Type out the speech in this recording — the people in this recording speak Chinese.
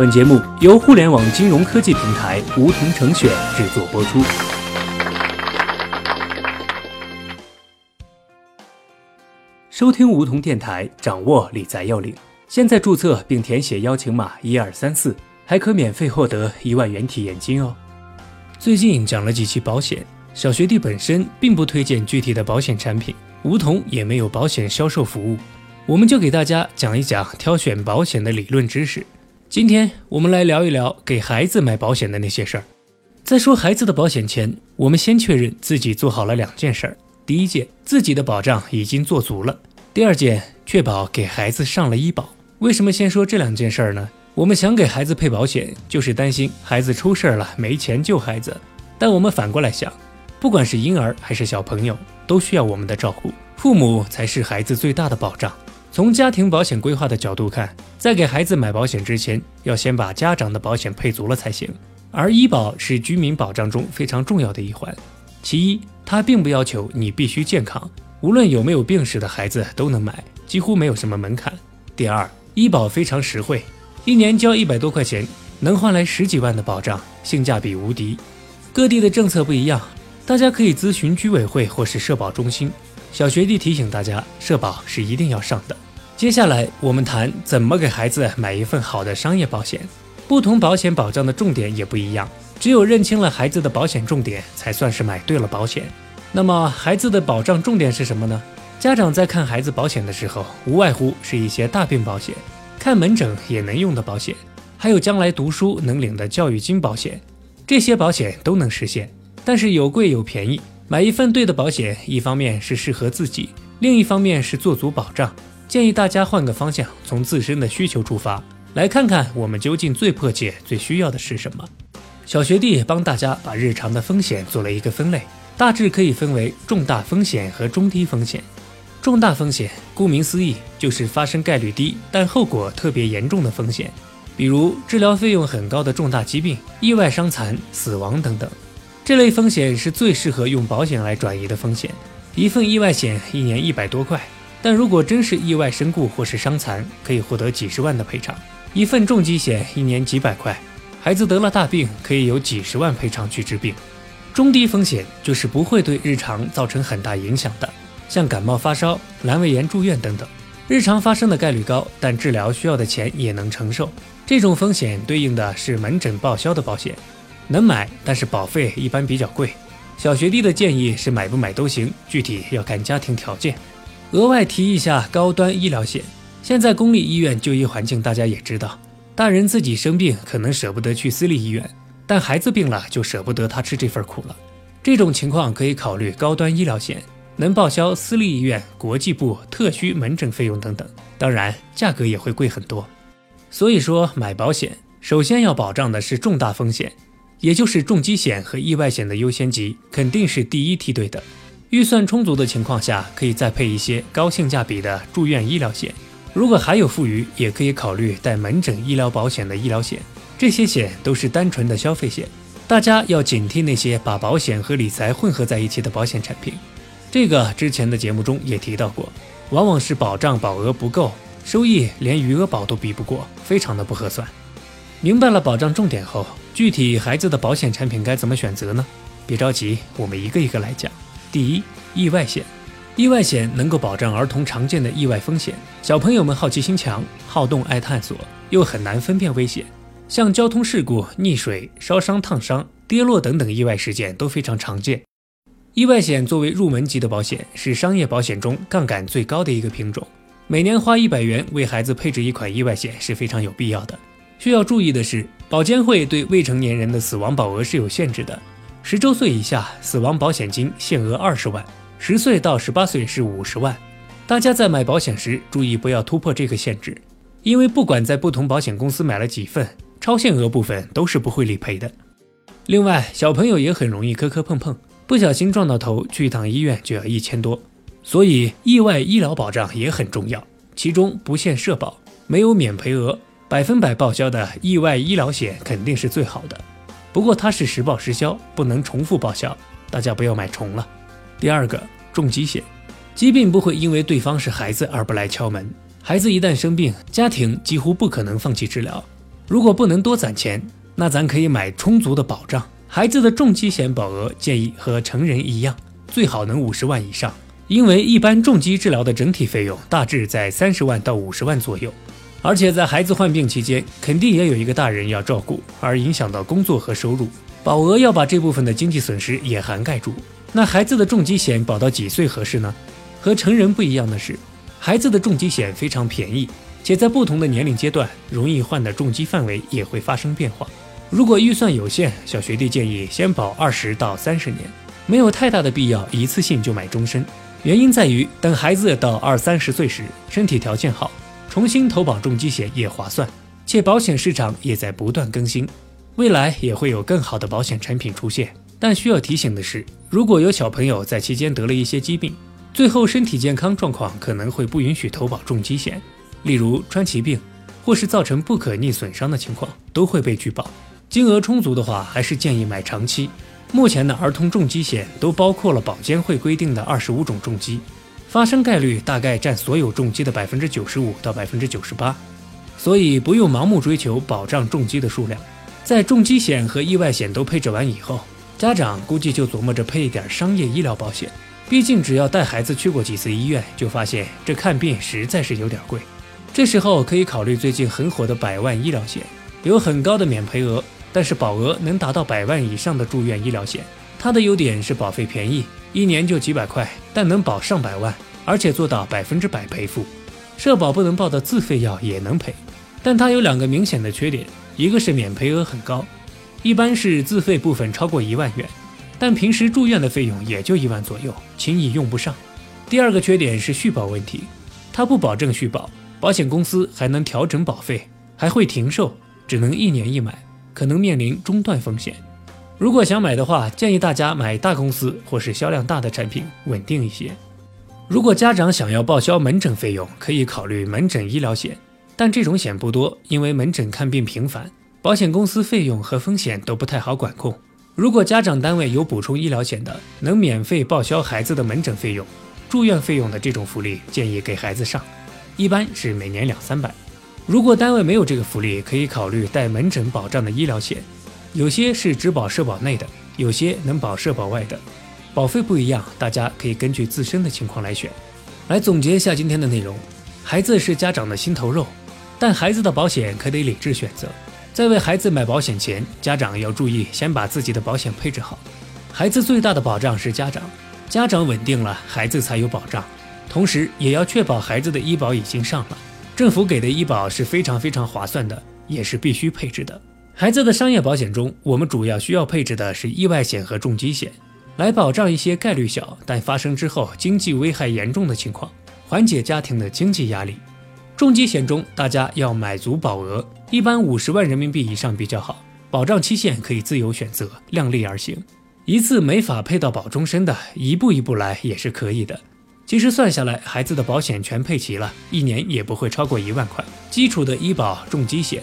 本节目由互联网金融科技平台梧桐城选制作播出。收听梧桐电台，掌握理财要领。现在注册并填写邀请码一二三四，还可免费获得一万元体验金哦。最近讲了几期保险，小学弟本身并不推荐具体的保险产品，梧桐也没有保险销售服务，我们就给大家讲一讲挑选保险的理论知识。今天我们来聊一聊给孩子买保险的那些事儿。在说孩子的保险前，我们先确认自己做好了两件事儿：第一件，自己的保障已经做足了；第二件，确保给孩子上了医保。为什么先说这两件事儿呢？我们想给孩子配保险，就是担心孩子出事儿了没钱救孩子。但我们反过来想，不管是婴儿还是小朋友，都需要我们的照顾，父母才是孩子最大的保障。从家庭保险规划的角度看，在给孩子买保险之前，要先把家长的保险配足了才行。而医保是居民保障中非常重要的一环。其一，它并不要求你必须健康，无论有没有病史的孩子都能买，几乎没有什么门槛。第二，医保非常实惠，一年交一百多块钱，能换来十几万的保障，性价比无敌。各地的政策不一样，大家可以咨询居委会或是社保中心。小学弟提醒大家，社保是一定要上的。接下来我们谈怎么给孩子买一份好的商业保险。不同保险保障的重点也不一样，只有认清了孩子的保险重点，才算是买对了保险。那么孩子的保障重点是什么呢？家长在看孩子保险的时候，无外乎是一些大病保险、看门诊也能用的保险，还有将来读书能领的教育金保险。这些保险都能实现，但是有贵有便宜。买一份对的保险，一方面是适合自己，另一方面是做足保障。建议大家换个方向，从自身的需求出发，来看看我们究竟最迫切、最需要的是什么。小学弟帮大家把日常的风险做了一个分类，大致可以分为重大风险和中低风险。重大风险，顾名思义，就是发生概率低但后果特别严重的风险，比如治疗费用很高的重大疾病、意外伤残、死亡等等。这类风险是最适合用保险来转移的风险。一份意外险一年一百多块，但如果真是意外身故或是伤残，可以获得几十万的赔偿。一份重疾险一年几百块，孩子得了大病可以有几十万赔偿去治病。中低风险就是不会对日常造成很大影响的，像感冒发烧、阑尾炎住院等等，日常发生的概率高，但治疗需要的钱也能承受。这种风险对应的是门诊报销的保险。能买，但是保费一般比较贵。小学弟的建议是买不买都行，具体要看家庭条件。额外提一下高端医疗险。现在公立医院就医环境大家也知道，大人自己生病可能舍不得去私立医院，但孩子病了就舍不得他吃这份苦了。这种情况可以考虑高端医疗险，能报销私立医院、国际部、特需门诊费用等等，当然价格也会贵很多。所以说买保险，首先要保障的是重大风险。也就是重疾险和意外险的优先级肯定是第一梯队的。预算充足的情况下，可以再配一些高性价比的住院医疗险。如果还有富余，也可以考虑带门诊医疗保险的医疗险。这些险都是单纯的消费险，大家要警惕那些把保险和理财混合在一起的保险产品。这个之前的节目中也提到过，往往是保障保额不够，收益连余额宝都比不过，非常的不合算。明白了保障重点后。具体孩子的保险产品该怎么选择呢？别着急，我们一个一个来讲。第一，意外险。意外险能够保障儿童常见的意外风险。小朋友们好奇心强，好动爱探索，又很难分辨危险，像交通事故、溺水、烧伤、烫伤、跌落等等意外事件都非常常见。意外险作为入门级的保险，是商业保险中杠杆最高的一个品种。每年花一百元为孩子配置一款意外险是非常有必要的。需要注意的是。保监会对未成年人的死亡保额是有限制的，十周岁以下死亡保险金限额二十万，十岁到十八岁是五十万。大家在买保险时注意不要突破这个限制，因为不管在不同保险公司买了几份，超限额部分都是不会理赔的。另外，小朋友也很容易磕磕碰碰，不小心撞到头，去一趟医院就要一千多，所以意外医疗保障也很重要，其中不限社保，没有免赔额。百分百报销的意外医疗险肯定是最好的，不过它是实报实销，不能重复报销，大家不要买重了。第二个重疾险，疾病不会因为对方是孩子而不来敲门，孩子一旦生病，家庭几乎不可能放弃治疗。如果不能多攒钱，那咱可以买充足的保障。孩子的重疾险保额建议和成人一样，最好能五十万以上，因为一般重疾治疗的整体费用大致在三十万到五十万左右。而且在孩子患病期间，肯定也有一个大人要照顾，而影响到工作和收入，保额要把这部分的经济损失也涵盖住。那孩子的重疾险保到几岁合适呢？和成人不一样的是，孩子的重疾险非常便宜，且在不同的年龄阶段，容易患的重疾范围也会发生变化。如果预算有限，小学弟建议先保二十到三十年，没有太大的必要一次性就买终身。原因在于，等孩子到二三十岁时，身体条件好。重新投保重疾险也划算，且保险市场也在不断更新，未来也会有更好的保险产品出现。但需要提醒的是，如果有小朋友在期间得了一些疾病，最后身体健康状况可能会不允许投保重疾险，例如川崎病，或是造成不可逆损伤的情况，都会被拒保。金额充足的话，还是建议买长期。目前的儿童重疾险都包括了保监会规定的二十五种重疾。发生概率大概占所有重疾的百分之九十五到百分之九十八，所以不用盲目追求保障重疾的数量。在重疾险和意外险都配置完以后，家长估计就琢磨着配一点商业医疗保险。毕竟只要带孩子去过几次医院，就发现这看病实在是有点贵。这时候可以考虑最近很火的百万医疗险，有很高的免赔额，但是保额能达到百万以上的住院医疗险。它的优点是保费便宜。一年就几百块，但能保上百万，而且做到百分之百赔付。社保不能报的自费药也能赔，但它有两个明显的缺点：一个是免赔额很高，一般是自费部分超过一万元，但平时住院的费用也就一万左右，轻易用不上；第二个缺点是续保问题，它不保证续保，保险公司还能调整保费，还会停售，只能一年一买，可能面临中断风险。如果想买的话，建议大家买大公司或是销量大的产品，稳定一些。如果家长想要报销门诊费用，可以考虑门诊医疗险，但这种险不多，因为门诊看病频繁，保险公司费用和风险都不太好管控。如果家长单位有补充医疗险的，能免费报销孩子的门诊费用、住院费用的这种福利，建议给孩子上，一般是每年两三百。如果单位没有这个福利，可以考虑带门诊保障的医疗险。有些是只保社保内的，有些能保社保外的，保费不一样，大家可以根据自身的情况来选。来总结一下今天的内容：孩子是家长的心头肉，但孩子的保险可得理智选择。在为孩子买保险前，家长要注意先把自己的保险配置好。孩子最大的保障是家长，家长稳定了，孩子才有保障。同时也要确保孩子的医保已经上了，政府给的医保是非常非常划算的，也是必须配置的。孩子的商业保险中，我们主要需要配置的是意外险和重疾险，来保障一些概率小但发生之后经济危害严重的情况，缓解家庭的经济压力。重疾险中，大家要买足保额，一般五十万人民币以上比较好，保障期限可以自由选择，量力而行。一次没法配到保终身的，一步一步来也是可以的。其实算下来，孩子的保险全配齐了，一年也不会超过一万块。基础的医保、重疾险。